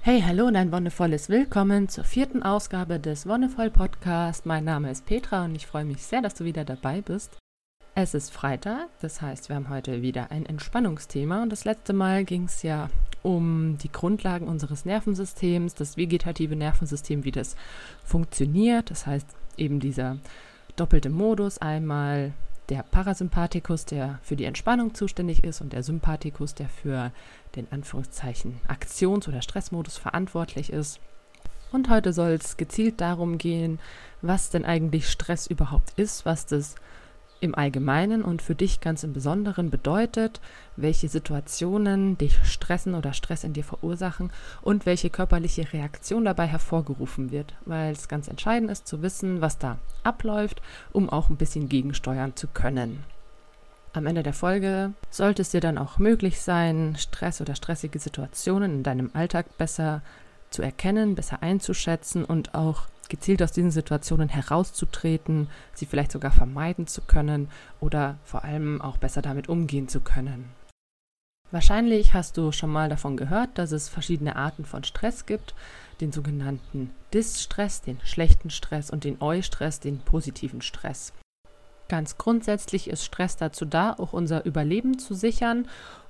Hey, hallo und ein wundervolles Willkommen zur vierten Ausgabe des Wonnevoll Podcast. Mein Name ist Petra und ich freue mich sehr, dass du wieder dabei bist. Es ist Freitag, das heißt, wir haben heute wieder ein Entspannungsthema und das letzte Mal ging es ja um die Grundlagen unseres Nervensystems, das vegetative Nervensystem, wie das funktioniert. Das heißt, eben dieser doppelte Modus, einmal der Parasympathikus, der für die Entspannung zuständig ist, und der Sympathikus, der für den Anführungszeichen Aktions- oder Stressmodus verantwortlich ist. Und heute soll es gezielt darum gehen, was denn eigentlich Stress überhaupt ist, was das im Allgemeinen und für dich ganz im Besonderen bedeutet, welche Situationen dich stressen oder Stress in dir verursachen und welche körperliche Reaktion dabei hervorgerufen wird, weil es ganz entscheidend ist zu wissen, was da abläuft, um auch ein bisschen gegensteuern zu können. Am Ende der Folge sollte es dir dann auch möglich sein, Stress oder stressige Situationen in deinem Alltag besser zu erkennen, besser einzuschätzen und auch gezielt aus diesen Situationen herauszutreten, sie vielleicht sogar vermeiden zu können oder vor allem auch besser damit umgehen zu können. Wahrscheinlich hast du schon mal davon gehört, dass es verschiedene Arten von Stress gibt, den sogenannten Dis-Stress, den schlechten Stress und den Eu-Stress, den positiven Stress. Ganz grundsätzlich ist Stress dazu da, auch unser Überleben zu sichern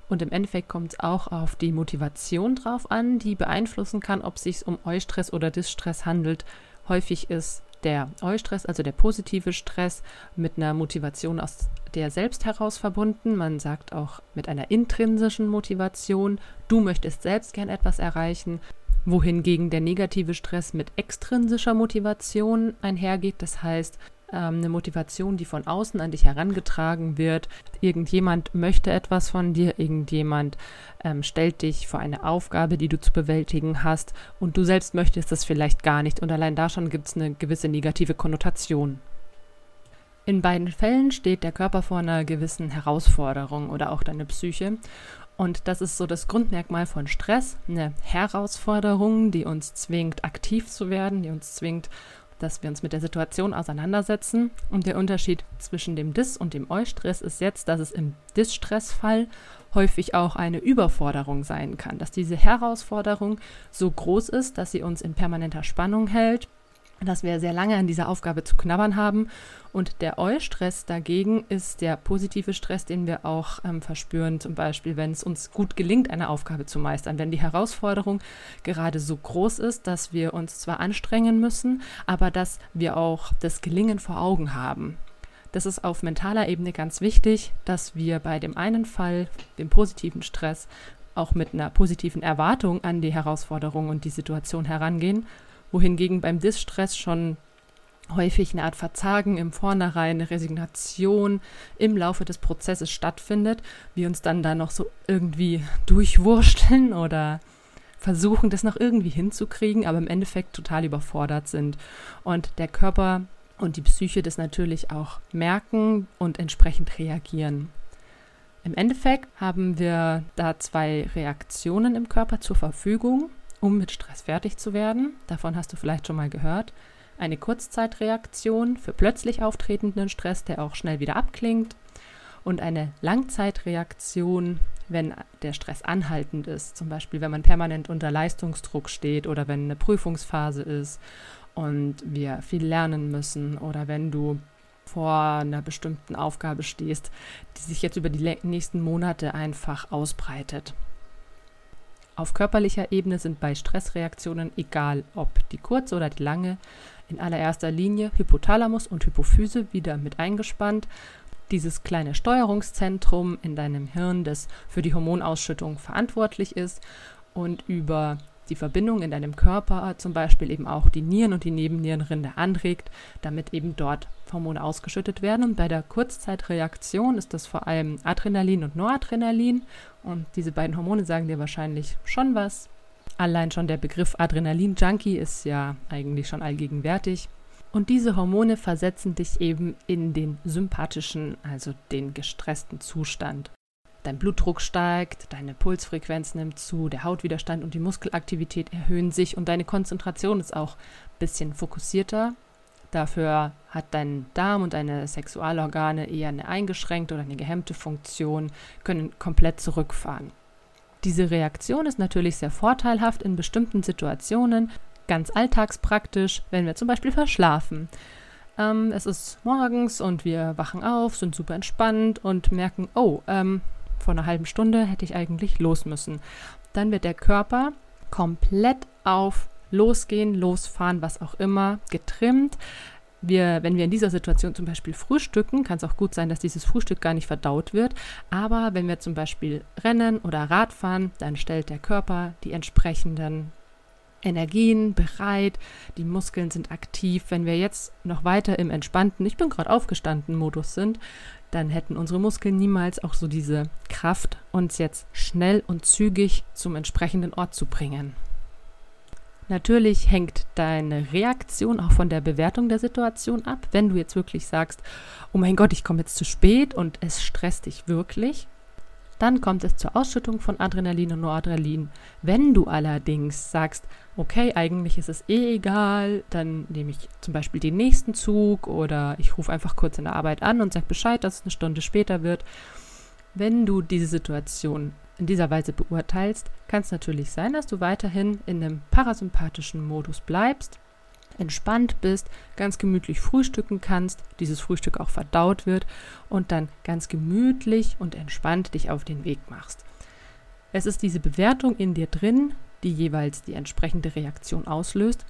und im Endeffekt kommt es auch auf die Motivation drauf an, die beeinflussen kann, ob es sich um Eustress oder Distress handelt, Häufig ist der Eustress, also der positive Stress, mit einer Motivation aus der selbst heraus verbunden. Man sagt auch mit einer intrinsischen Motivation. Du möchtest selbst gern etwas erreichen. Wohingegen der negative Stress mit extrinsischer Motivation einhergeht. Das heißt, ähm, eine Motivation, die von außen an dich herangetragen wird. Irgendjemand möchte etwas von dir, irgendjemand ähm, stellt dich vor eine Aufgabe, die du zu bewältigen hast und du selbst möchtest das vielleicht gar nicht und allein da schon gibt es eine gewisse negative Konnotation. In beiden Fällen steht der Körper vor einer gewissen Herausforderung oder auch deine Psyche. Und das ist so das Grundmerkmal von Stress, eine Herausforderung, die uns zwingt, aktiv zu werden, die uns zwingt, dass wir uns mit der Situation auseinandersetzen. Und der Unterschied zwischen dem Dis- und dem Eustress ist jetzt, dass es im Dis-Stressfall häufig auch eine Überforderung sein kann, dass diese Herausforderung so groß ist, dass sie uns in permanenter Spannung hält dass wir sehr lange an dieser Aufgabe zu knabbern haben. Und der Eustress dagegen ist der positive Stress, den wir auch ähm, verspüren, zum Beispiel, wenn es uns gut gelingt, eine Aufgabe zu meistern, wenn die Herausforderung gerade so groß ist, dass wir uns zwar anstrengen müssen, aber dass wir auch das Gelingen vor Augen haben. Das ist auf mentaler Ebene ganz wichtig, dass wir bei dem einen Fall, dem positiven Stress, auch mit einer positiven Erwartung an die Herausforderung und die Situation herangehen wohingegen beim Distress schon häufig eine Art Verzagen im Vornherein, eine Resignation im Laufe des Prozesses stattfindet, wir uns dann da noch so irgendwie durchwursteln oder versuchen, das noch irgendwie hinzukriegen, aber im Endeffekt total überfordert sind. Und der Körper und die Psyche das natürlich auch merken und entsprechend reagieren. Im Endeffekt haben wir da zwei Reaktionen im Körper zur Verfügung um mit Stress fertig zu werden. Davon hast du vielleicht schon mal gehört. Eine Kurzzeitreaktion für plötzlich auftretenden Stress, der auch schnell wieder abklingt. Und eine Langzeitreaktion, wenn der Stress anhaltend ist. Zum Beispiel, wenn man permanent unter Leistungsdruck steht oder wenn eine Prüfungsphase ist und wir viel lernen müssen oder wenn du vor einer bestimmten Aufgabe stehst, die sich jetzt über die nächsten Monate einfach ausbreitet. Auf körperlicher Ebene sind bei Stressreaktionen, egal ob die kurze oder die lange, in allererster Linie Hypothalamus und Hypophyse wieder mit eingespannt. Dieses kleine Steuerungszentrum in deinem Hirn, das für die Hormonausschüttung verantwortlich ist und über die Verbindung in deinem Körper zum Beispiel eben auch die Nieren und die Nebennierenrinde anregt, damit eben dort Hormone ausgeschüttet werden. Und bei der Kurzzeitreaktion ist das vor allem Adrenalin und Noradrenalin. Und diese beiden Hormone sagen dir wahrscheinlich schon was. Allein schon der Begriff Adrenalin-Junkie ist ja eigentlich schon allgegenwärtig. Und diese Hormone versetzen dich eben in den sympathischen, also den gestressten Zustand. Dein Blutdruck steigt, deine Pulsfrequenz nimmt zu, der Hautwiderstand und die Muskelaktivität erhöhen sich und deine Konzentration ist auch ein bisschen fokussierter. Dafür hat dein Darm und deine Sexualorgane eher eine eingeschränkte oder eine gehemmte Funktion, können komplett zurückfahren. Diese Reaktion ist natürlich sehr vorteilhaft in bestimmten Situationen, ganz alltagspraktisch, wenn wir zum Beispiel verschlafen. Ähm, es ist morgens und wir wachen auf, sind super entspannt und merken, oh, ähm, vor einer halben Stunde hätte ich eigentlich los müssen. Dann wird der Körper komplett auf Losgehen, Losfahren, was auch immer, getrimmt. Wir, wenn wir in dieser Situation zum Beispiel frühstücken, kann es auch gut sein, dass dieses Frühstück gar nicht verdaut wird. Aber wenn wir zum Beispiel rennen oder Radfahren, dann stellt der Körper die entsprechenden Energien bereit, die Muskeln sind aktiv. Wenn wir jetzt noch weiter im entspannten, ich bin gerade aufgestanden Modus sind, dann hätten unsere Muskeln niemals auch so diese Kraft, uns jetzt schnell und zügig zum entsprechenden Ort zu bringen. Natürlich hängt deine Reaktion auch von der Bewertung der Situation ab. Wenn du jetzt wirklich sagst, oh mein Gott, ich komme jetzt zu spät und es stresst dich wirklich, dann kommt es zur Ausschüttung von Adrenalin und Noradrenalin. Wenn du allerdings sagst, okay, eigentlich ist es eh egal, dann nehme ich zum Beispiel den nächsten Zug oder ich rufe einfach kurz in der Arbeit an und sage Bescheid, dass es eine Stunde später wird. Wenn du diese Situation in dieser Weise beurteilst, kann es natürlich sein, dass du weiterhin in einem parasympathischen Modus bleibst entspannt bist, ganz gemütlich frühstücken kannst, dieses Frühstück auch verdaut wird und dann ganz gemütlich und entspannt dich auf den Weg machst. Es ist diese Bewertung in dir drin, die jeweils die entsprechende Reaktion auslöst.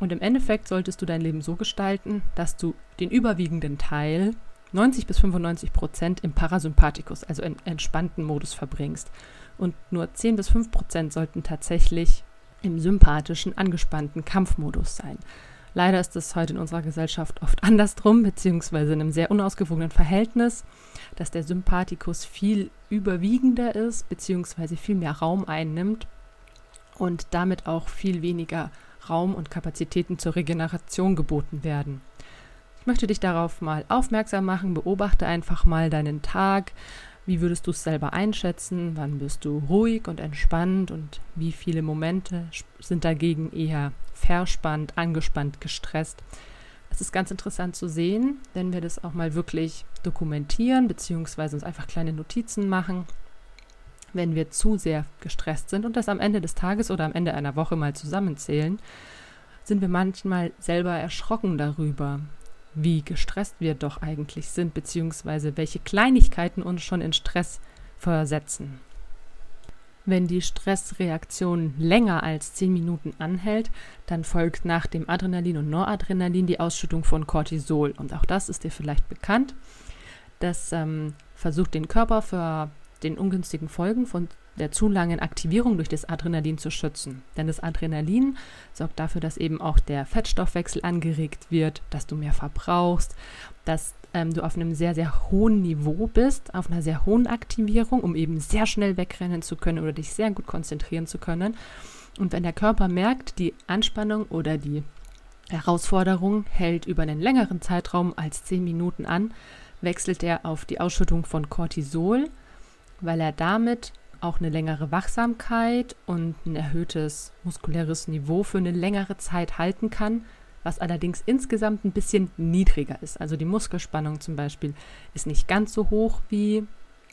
Und im Endeffekt solltest du dein Leben so gestalten, dass du den überwiegenden Teil, 90 bis 95 Prozent, im Parasympathikus, also im entspannten Modus verbringst. Und nur 10 bis 5 Prozent sollten tatsächlich im sympathischen, angespannten Kampfmodus sein. Leider ist es heute in unserer Gesellschaft oft andersrum, beziehungsweise in einem sehr unausgewogenen Verhältnis, dass der Sympathikus viel überwiegender ist, beziehungsweise viel mehr Raum einnimmt und damit auch viel weniger Raum und Kapazitäten zur Regeneration geboten werden. Ich möchte dich darauf mal aufmerksam machen, beobachte einfach mal deinen Tag, wie würdest du es selber einschätzen? Wann bist du ruhig und entspannt und wie viele Momente sind dagegen eher verspannt, angespannt, gestresst? Es ist ganz interessant zu sehen, wenn wir das auch mal wirklich dokumentieren, beziehungsweise uns einfach kleine Notizen machen, wenn wir zu sehr gestresst sind und das am Ende des Tages oder am Ende einer Woche mal zusammenzählen, sind wir manchmal selber erschrocken darüber, wie gestresst wir doch eigentlich sind, beziehungsweise welche Kleinigkeiten uns schon in Stress versetzen. Wenn die Stressreaktion länger als 10 Minuten anhält, dann folgt nach dem Adrenalin und Noradrenalin die Ausschüttung von Cortisol. Und auch das ist dir vielleicht bekannt. Das ähm, versucht den Körper für den ungünstigen Folgen von der zu langen Aktivierung durch das Adrenalin zu schützen. Denn das Adrenalin sorgt dafür, dass eben auch der Fettstoffwechsel angeregt wird, dass du mehr verbrauchst, dass ähm, du auf einem sehr, sehr hohen Niveau bist, auf einer sehr hohen Aktivierung, um eben sehr schnell wegrennen zu können oder dich sehr gut konzentrieren zu können. Und wenn der Körper merkt, die Anspannung oder die Herausforderung hält über einen längeren Zeitraum als 10 Minuten an, wechselt er auf die Ausschüttung von Cortisol, weil er damit auch eine längere Wachsamkeit und ein erhöhtes muskuläres Niveau für eine längere Zeit halten kann, was allerdings insgesamt ein bisschen niedriger ist. Also die Muskelspannung zum Beispiel ist nicht ganz so hoch wie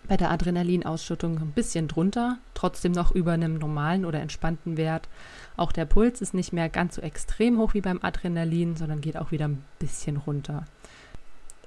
bei der Adrenalinausschüttung, ein bisschen drunter, trotzdem noch über einem normalen oder entspannten Wert. Auch der Puls ist nicht mehr ganz so extrem hoch wie beim Adrenalin, sondern geht auch wieder ein bisschen runter.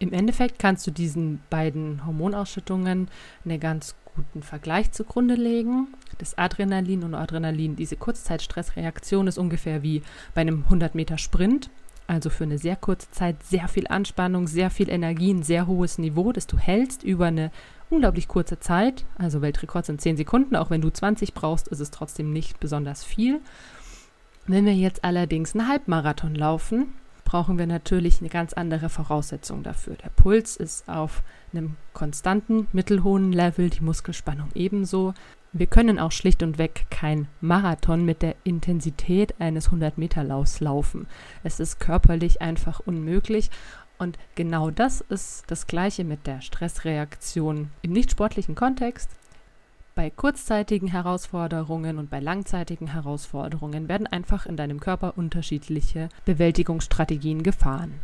Im Endeffekt kannst du diesen beiden Hormonausschüttungen eine ganz guten Vergleich zugrunde legen. Das Adrenalin und Adrenalin, diese Kurzzeitstressreaktion ist ungefähr wie bei einem 100 Meter Sprint. Also für eine sehr kurze Zeit sehr viel Anspannung, sehr viel Energie, ein sehr hohes Niveau, das du hältst über eine unglaublich kurze Zeit. Also Weltrekord sind 10 Sekunden, auch wenn du 20 brauchst, ist es trotzdem nicht besonders viel. Wenn wir jetzt allerdings einen Halbmarathon laufen, brauchen wir natürlich eine ganz andere Voraussetzung dafür. Der Puls ist auf einem konstanten, mittelhohen Level, die Muskelspannung ebenso. Wir können auch schlicht und weg kein Marathon mit der Intensität eines 100-Meter-Laufs laufen. Es ist körperlich einfach unmöglich. Und genau das ist das Gleiche mit der Stressreaktion im nicht sportlichen Kontext. Bei kurzzeitigen Herausforderungen und bei langzeitigen Herausforderungen werden einfach in deinem Körper unterschiedliche Bewältigungsstrategien gefahren.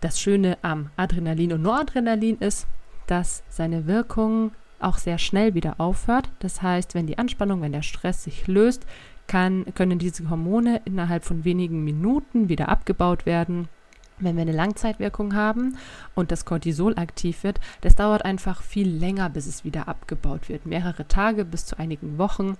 Das Schöne am Adrenalin und Noradrenalin ist, dass seine Wirkung auch sehr schnell wieder aufhört. Das heißt, wenn die Anspannung, wenn der Stress sich löst, kann, können diese Hormone innerhalb von wenigen Minuten wieder abgebaut werden. Wenn wir eine Langzeitwirkung haben und das Cortisol aktiv wird, das dauert einfach viel länger, bis es wieder abgebaut wird. Mehrere Tage bis zu einigen Wochen.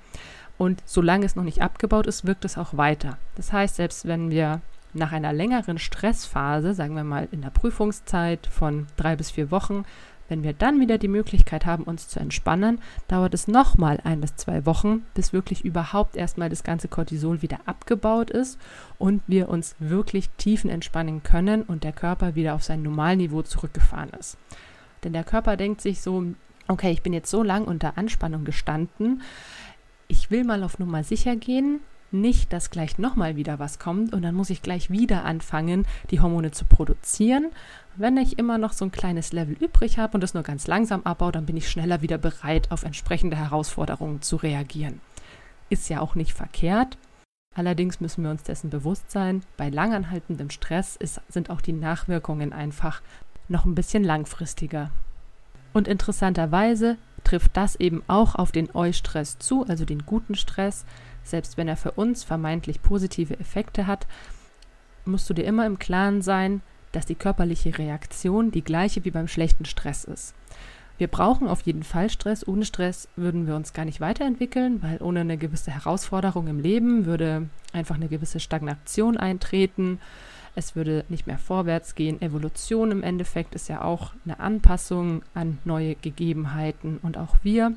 Und solange es noch nicht abgebaut ist, wirkt es auch weiter. Das heißt, selbst wenn wir nach einer längeren Stressphase, sagen wir mal in der Prüfungszeit von drei bis vier Wochen, wenn wir dann wieder die Möglichkeit haben, uns zu entspannen, dauert es nochmal ein bis zwei Wochen, bis wirklich überhaupt erstmal das ganze Cortisol wieder abgebaut ist und wir uns wirklich tiefen entspannen können und der Körper wieder auf sein Normalniveau zurückgefahren ist. Denn der Körper denkt sich so, okay, ich bin jetzt so lang unter Anspannung gestanden, ich will mal auf Nummer sicher gehen, nicht, dass gleich nochmal wieder was kommt und dann muss ich gleich wieder anfangen, die Hormone zu produzieren. Wenn ich immer noch so ein kleines Level übrig habe und es nur ganz langsam abbaue, dann bin ich schneller wieder bereit, auf entsprechende Herausforderungen zu reagieren. Ist ja auch nicht verkehrt. Allerdings müssen wir uns dessen bewusst sein, bei langanhaltendem Stress ist, sind auch die Nachwirkungen einfach noch ein bisschen langfristiger. Und interessanterweise trifft das eben auch auf den Eustress zu, also den guten Stress, selbst wenn er für uns vermeintlich positive Effekte hat, musst du dir immer im Klaren sein, dass die körperliche Reaktion die gleiche wie beim schlechten Stress ist. Wir brauchen auf jeden Fall Stress. Ohne Stress würden wir uns gar nicht weiterentwickeln, weil ohne eine gewisse Herausforderung im Leben würde einfach eine gewisse Stagnation eintreten. Es würde nicht mehr vorwärts gehen. Evolution im Endeffekt ist ja auch eine Anpassung an neue Gegebenheiten. Und auch wir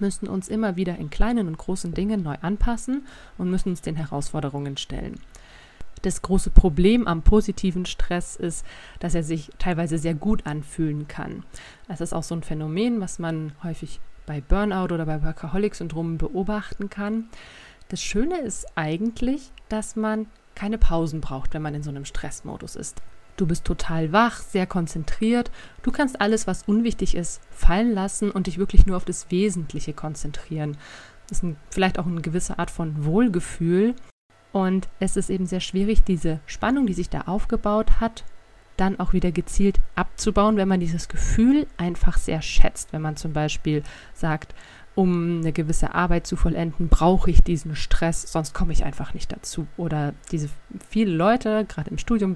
müssen uns immer wieder in kleinen und großen Dingen neu anpassen und müssen uns den Herausforderungen stellen. Das große Problem am positiven Stress ist, dass er sich teilweise sehr gut anfühlen kann. Das ist auch so ein Phänomen, was man häufig bei Burnout oder bei Workaholic-Syndromen beobachten kann. Das Schöne ist eigentlich, dass man keine Pausen braucht, wenn man in so einem Stressmodus ist. Du bist total wach, sehr konzentriert. Du kannst alles, was unwichtig ist, fallen lassen und dich wirklich nur auf das Wesentliche konzentrieren. Das ist ein, vielleicht auch eine gewisse Art von Wohlgefühl. Und es ist eben sehr schwierig, diese Spannung, die sich da aufgebaut hat, dann auch wieder gezielt abzubauen, wenn man dieses Gefühl einfach sehr schätzt. Wenn man zum Beispiel sagt, um eine gewisse Arbeit zu vollenden, brauche ich diesen Stress, sonst komme ich einfach nicht dazu. Oder diese viele Leute, gerade im Studium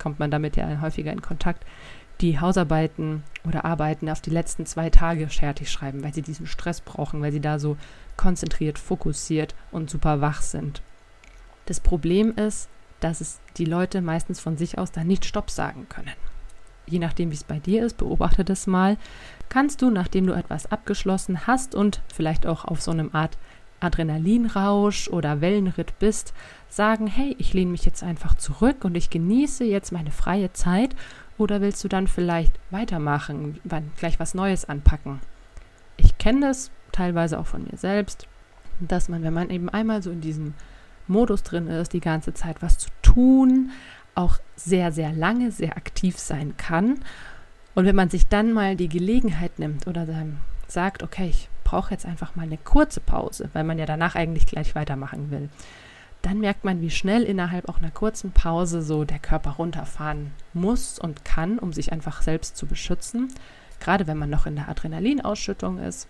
kommt man damit ja häufiger in Kontakt, die Hausarbeiten oder Arbeiten auf die letzten zwei Tage fertig schreiben, weil sie diesen Stress brauchen, weil sie da so konzentriert, fokussiert und super wach sind. Das Problem ist, dass es die Leute meistens von sich aus da nicht Stopp sagen können. Je nachdem, wie es bei dir ist, beobachte das mal. Kannst du, nachdem du etwas abgeschlossen hast und vielleicht auch auf so einem Art Adrenalinrausch oder Wellenritt bist, sagen, hey, ich lehne mich jetzt einfach zurück und ich genieße jetzt meine freie Zeit oder willst du dann vielleicht weitermachen, gleich was Neues anpacken? Ich kenne das teilweise auch von mir selbst, dass man, wenn man eben einmal so in diesem Modus drin ist, die ganze Zeit was zu tun, auch sehr, sehr lange sehr aktiv sein kann. Und wenn man sich dann mal die Gelegenheit nimmt oder sagt, okay, ich brauche jetzt einfach mal eine kurze Pause, weil man ja danach eigentlich gleich weitermachen will, dann merkt man, wie schnell innerhalb auch einer kurzen Pause so der Körper runterfahren muss und kann, um sich einfach selbst zu beschützen. Gerade wenn man noch in der Adrenalinausschüttung ist,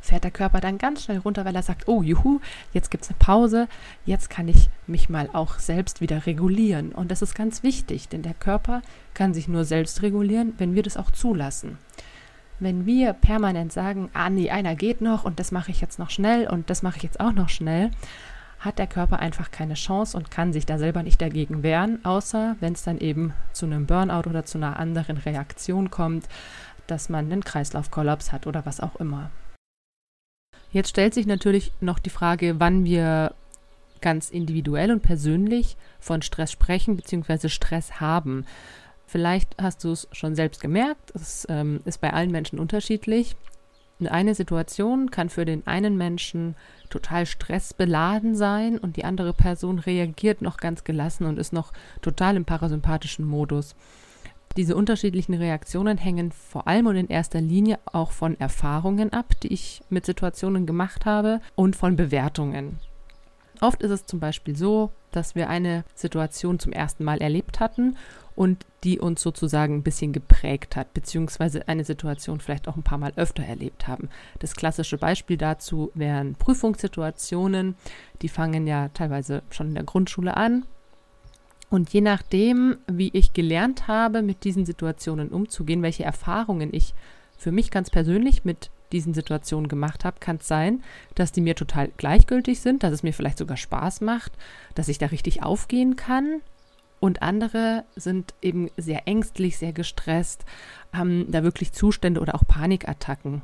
fährt der Körper dann ganz schnell runter, weil er sagt, oh juhu, jetzt gibt es eine Pause, jetzt kann ich mich mal auch selbst wieder regulieren. Und das ist ganz wichtig, denn der Körper kann sich nur selbst regulieren, wenn wir das auch zulassen. Wenn wir permanent sagen, ah nee, einer geht noch und das mache ich jetzt noch schnell und das mache ich jetzt auch noch schnell, hat der Körper einfach keine Chance und kann sich da selber nicht dagegen wehren, außer wenn es dann eben zu einem Burnout oder zu einer anderen Reaktion kommt, dass man einen Kreislaufkollaps hat oder was auch immer. Jetzt stellt sich natürlich noch die Frage, wann wir ganz individuell und persönlich von Stress sprechen bzw. Stress haben. Vielleicht hast du es schon selbst gemerkt, es ähm, ist bei allen Menschen unterschiedlich. Eine Situation kann für den einen Menschen total stressbeladen sein und die andere Person reagiert noch ganz gelassen und ist noch total im parasympathischen Modus. Diese unterschiedlichen Reaktionen hängen vor allem und in erster Linie auch von Erfahrungen ab, die ich mit Situationen gemacht habe und von Bewertungen. Oft ist es zum Beispiel so, dass wir eine Situation zum ersten Mal erlebt hatten und die uns sozusagen ein bisschen geprägt hat, beziehungsweise eine Situation vielleicht auch ein paar Mal öfter erlebt haben. Das klassische Beispiel dazu wären Prüfungssituationen, die fangen ja teilweise schon in der Grundschule an. Und je nachdem, wie ich gelernt habe, mit diesen Situationen umzugehen, welche Erfahrungen ich für mich ganz persönlich mit diesen Situationen gemacht habe, kann es sein, dass die mir total gleichgültig sind, dass es mir vielleicht sogar Spaß macht, dass ich da richtig aufgehen kann, und andere sind eben sehr ängstlich, sehr gestresst, haben da wirklich Zustände oder auch Panikattacken.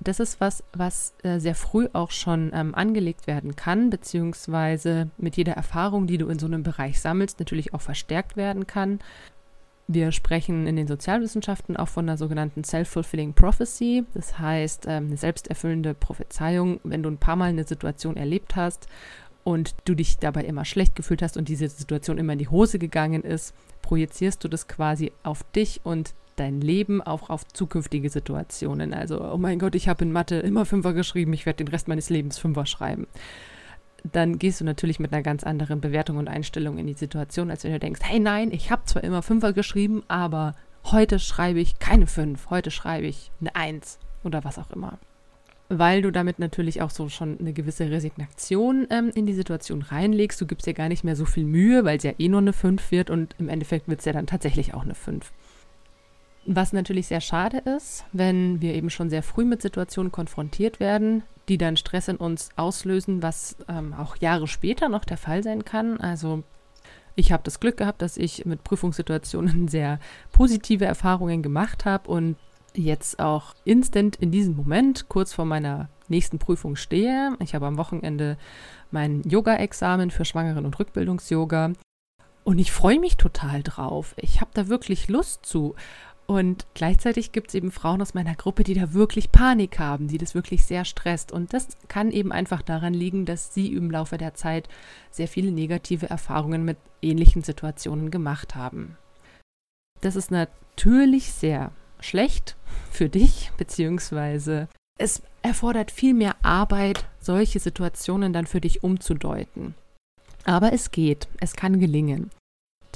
Das ist was, was äh, sehr früh auch schon ähm, angelegt werden kann, beziehungsweise mit jeder Erfahrung, die du in so einem Bereich sammelst, natürlich auch verstärkt werden kann. Wir sprechen in den Sozialwissenschaften auch von einer sogenannten Self-Fulfilling Prophecy, das heißt ähm, eine selbsterfüllende Prophezeiung, wenn du ein paar Mal eine Situation erlebt hast und du dich dabei immer schlecht gefühlt hast und diese Situation immer in die Hose gegangen ist, projizierst du das quasi auf dich und dein Leben auch auf zukünftige Situationen. Also, oh mein Gott, ich habe in Mathe immer Fünfer geschrieben, ich werde den Rest meines Lebens Fünfer schreiben. Dann gehst du natürlich mit einer ganz anderen Bewertung und Einstellung in die Situation, als wenn du denkst, hey nein, ich habe zwar immer Fünfer geschrieben, aber heute schreibe ich keine Fünf, heute schreibe ich eine Eins oder was auch immer weil du damit natürlich auch so schon eine gewisse Resignation ähm, in die Situation reinlegst. Du gibst dir gar nicht mehr so viel Mühe, weil es ja eh nur eine 5 wird und im Endeffekt wird es ja dann tatsächlich auch eine 5. Was natürlich sehr schade ist, wenn wir eben schon sehr früh mit Situationen konfrontiert werden, die dann Stress in uns auslösen, was ähm, auch Jahre später noch der Fall sein kann. Also ich habe das Glück gehabt, dass ich mit Prüfungssituationen sehr positive Erfahrungen gemacht habe und jetzt auch instant in diesem Moment kurz vor meiner nächsten Prüfung stehe. Ich habe am Wochenende mein Yoga-Examen für Schwangeren- und Rückbildungs-Yoga und ich freue mich total drauf. Ich habe da wirklich Lust zu. Und gleichzeitig gibt es eben Frauen aus meiner Gruppe, die da wirklich Panik haben, die das wirklich sehr stresst. Und das kann eben einfach daran liegen, dass sie im Laufe der Zeit sehr viele negative Erfahrungen mit ähnlichen Situationen gemacht haben. Das ist natürlich sehr schlecht für dich, beziehungsweise es erfordert viel mehr Arbeit, solche Situationen dann für dich umzudeuten. Aber es geht, es kann gelingen.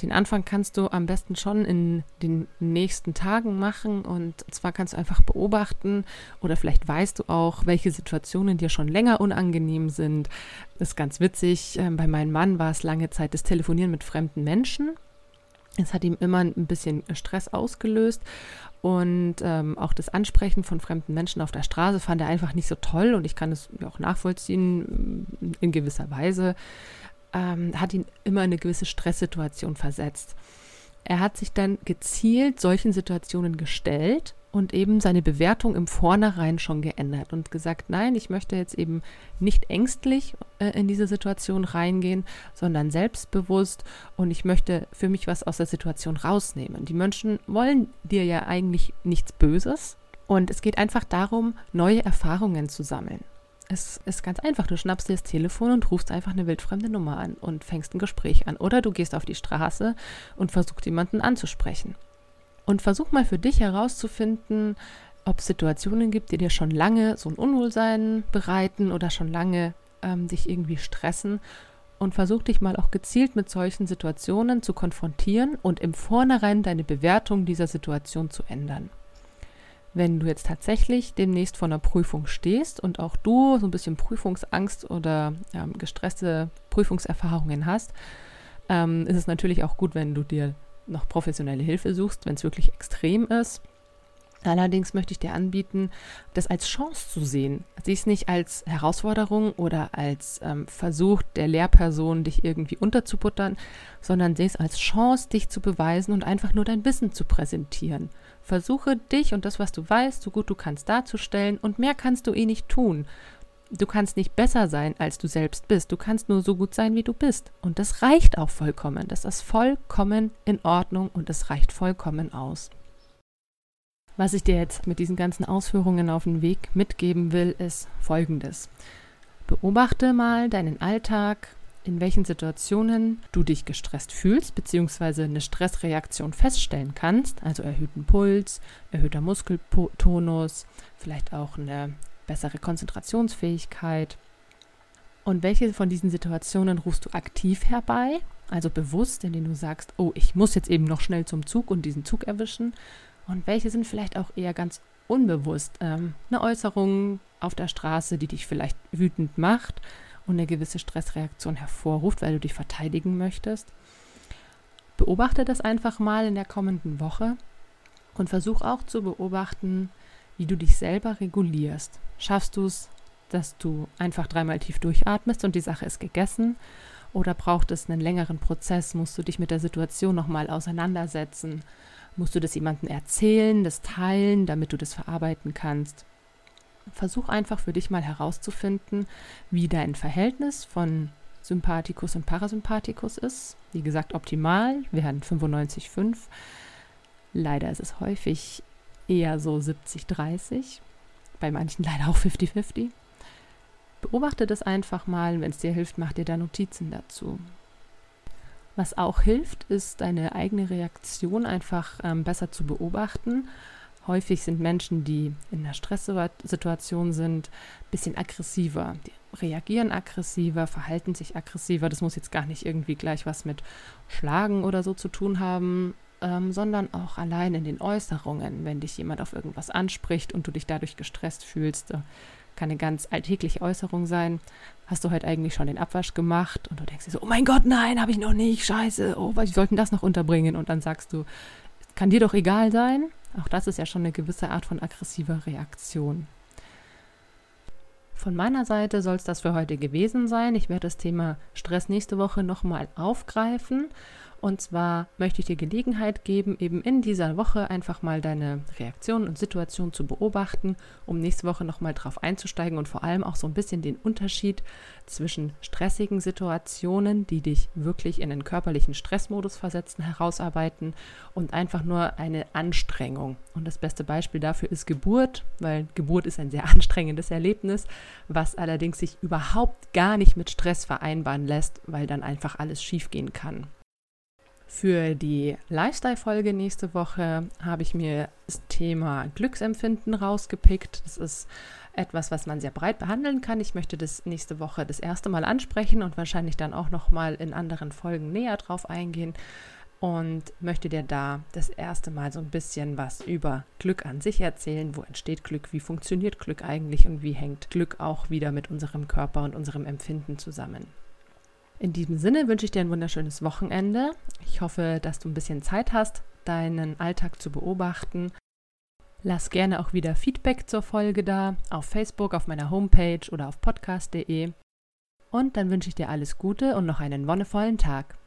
Den Anfang kannst du am besten schon in den nächsten Tagen machen und zwar kannst du einfach beobachten oder vielleicht weißt du auch, welche Situationen dir schon länger unangenehm sind. Das ist ganz witzig. Ähm, bei meinem Mann war es lange Zeit das Telefonieren mit fremden Menschen. Es hat ihm immer ein bisschen Stress ausgelöst und ähm, auch das Ansprechen von fremden Menschen auf der Straße fand er einfach nicht so toll und ich kann es auch nachvollziehen in gewisser Weise. Ähm, hat ihn immer in eine gewisse Stresssituation versetzt. Er hat sich dann gezielt solchen Situationen gestellt und eben seine Bewertung im Vornherein schon geändert und gesagt, nein, ich möchte jetzt eben nicht ängstlich äh, in diese Situation reingehen, sondern selbstbewusst und ich möchte für mich was aus der Situation rausnehmen. Die Menschen wollen dir ja eigentlich nichts Böses und es geht einfach darum, neue Erfahrungen zu sammeln. Es ist ganz einfach. Du schnappst dir das Telefon und rufst einfach eine wildfremde Nummer an und fängst ein Gespräch an. Oder du gehst auf die Straße und versuchst jemanden anzusprechen. Und versuch mal für dich herauszufinden, ob es Situationen gibt, die dir schon lange so ein Unwohlsein bereiten oder schon lange ähm, dich irgendwie stressen. Und versuch dich mal auch gezielt mit solchen Situationen zu konfrontieren und im Vornherein deine Bewertung dieser Situation zu ändern. Wenn du jetzt tatsächlich demnächst vor einer Prüfung stehst und auch du so ein bisschen Prüfungsangst oder ähm, gestresste Prüfungserfahrungen hast, ähm, ist es natürlich auch gut, wenn du dir noch professionelle Hilfe suchst, wenn es wirklich extrem ist. Allerdings möchte ich dir anbieten, das als Chance zu sehen. Sieh es nicht als Herausforderung oder als ähm, Versuch der Lehrperson, dich irgendwie unterzubuttern, sondern sieh es als Chance, dich zu beweisen und einfach nur dein Wissen zu präsentieren. Versuche dich und das, was du weißt, so gut du kannst darzustellen und mehr kannst du eh nicht tun. Du kannst nicht besser sein, als du selbst bist. Du kannst nur so gut sein, wie du bist. Und das reicht auch vollkommen. Das ist vollkommen in Ordnung und es reicht vollkommen aus. Was ich dir jetzt mit diesen ganzen Ausführungen auf den Weg mitgeben will, ist Folgendes. Beobachte mal deinen Alltag, in welchen Situationen du dich gestresst fühlst, beziehungsweise eine Stressreaktion feststellen kannst, also erhöhten Puls, erhöhter Muskeltonus, vielleicht auch eine bessere Konzentrationsfähigkeit. Und welche von diesen Situationen rufst du aktiv herbei, also bewusst, indem du sagst, oh, ich muss jetzt eben noch schnell zum Zug und diesen Zug erwischen? Und welche sind vielleicht auch eher ganz unbewusst ähm, eine Äußerung auf der Straße, die dich vielleicht wütend macht und eine gewisse Stressreaktion hervorruft, weil du dich verteidigen möchtest? Beobachte das einfach mal in der kommenden Woche und versuch auch zu beobachten, wie du dich selber regulierst. Schaffst du es, dass du einfach dreimal tief durchatmest und die Sache ist gegessen? Oder braucht es einen längeren Prozess? Musst du dich mit der Situation nochmal auseinandersetzen? Musst du das jemandem erzählen, das teilen, damit du das verarbeiten kannst? Versuch einfach für dich mal herauszufinden, wie dein Verhältnis von Sympathikus und Parasympathikus ist. Wie gesagt, optimal wären 95,5. Leider ist es häufig eher so 70-30, bei manchen leider auch 50-50. Beobachte das einfach mal, wenn es dir hilft, mach dir da Notizen dazu. Was auch hilft, ist deine eigene Reaktion einfach ähm, besser zu beobachten. Häufig sind Menschen, die in einer Stresssituation sind, ein bisschen aggressiver. Die reagieren aggressiver, verhalten sich aggressiver. Das muss jetzt gar nicht irgendwie gleich was mit Schlagen oder so zu tun haben, ähm, sondern auch allein in den Äußerungen, wenn dich jemand auf irgendwas anspricht und du dich dadurch gestresst fühlst. Äh, kann eine ganz alltägliche Äußerung sein. Hast du heute eigentlich schon den Abwasch gemacht? Und du denkst dir so, oh mein Gott, nein, habe ich noch nicht, scheiße, oh, wir sollten das noch unterbringen. Und dann sagst du, kann dir doch egal sein. Auch das ist ja schon eine gewisse Art von aggressiver Reaktion. Von meiner Seite soll es das für heute gewesen sein. Ich werde das Thema Stress nächste Woche nochmal aufgreifen und zwar möchte ich dir Gelegenheit geben, eben in dieser Woche einfach mal deine Reaktion und Situation zu beobachten, um nächste Woche nochmal drauf einzusteigen und vor allem auch so ein bisschen den Unterschied zwischen stressigen Situationen, die dich wirklich in den körperlichen Stressmodus versetzen, herausarbeiten und einfach nur eine Anstrengung. Und das beste Beispiel dafür ist Geburt, weil Geburt ist ein sehr anstrengendes Erlebnis, was allerdings sich überhaupt gar nicht mit Stress vereinbaren lässt, weil dann einfach alles schiefgehen kann. Für die Lifestyle-Folge nächste Woche habe ich mir das Thema Glücksempfinden rausgepickt. Das ist etwas, was man sehr breit behandeln kann. Ich möchte das nächste Woche das erste Mal ansprechen und wahrscheinlich dann auch noch mal in anderen Folgen näher drauf eingehen und möchte dir da das erste Mal so ein bisschen was über Glück an sich erzählen. Wo entsteht Glück? Wie funktioniert Glück eigentlich? Und wie hängt Glück auch wieder mit unserem Körper und unserem Empfinden zusammen? In diesem Sinne wünsche ich dir ein wunderschönes Wochenende. Ich hoffe, dass du ein bisschen Zeit hast, deinen Alltag zu beobachten. Lass gerne auch wieder Feedback zur Folge da, auf Facebook, auf meiner Homepage oder auf podcast.de. Und dann wünsche ich dir alles Gute und noch einen wonnevollen Tag.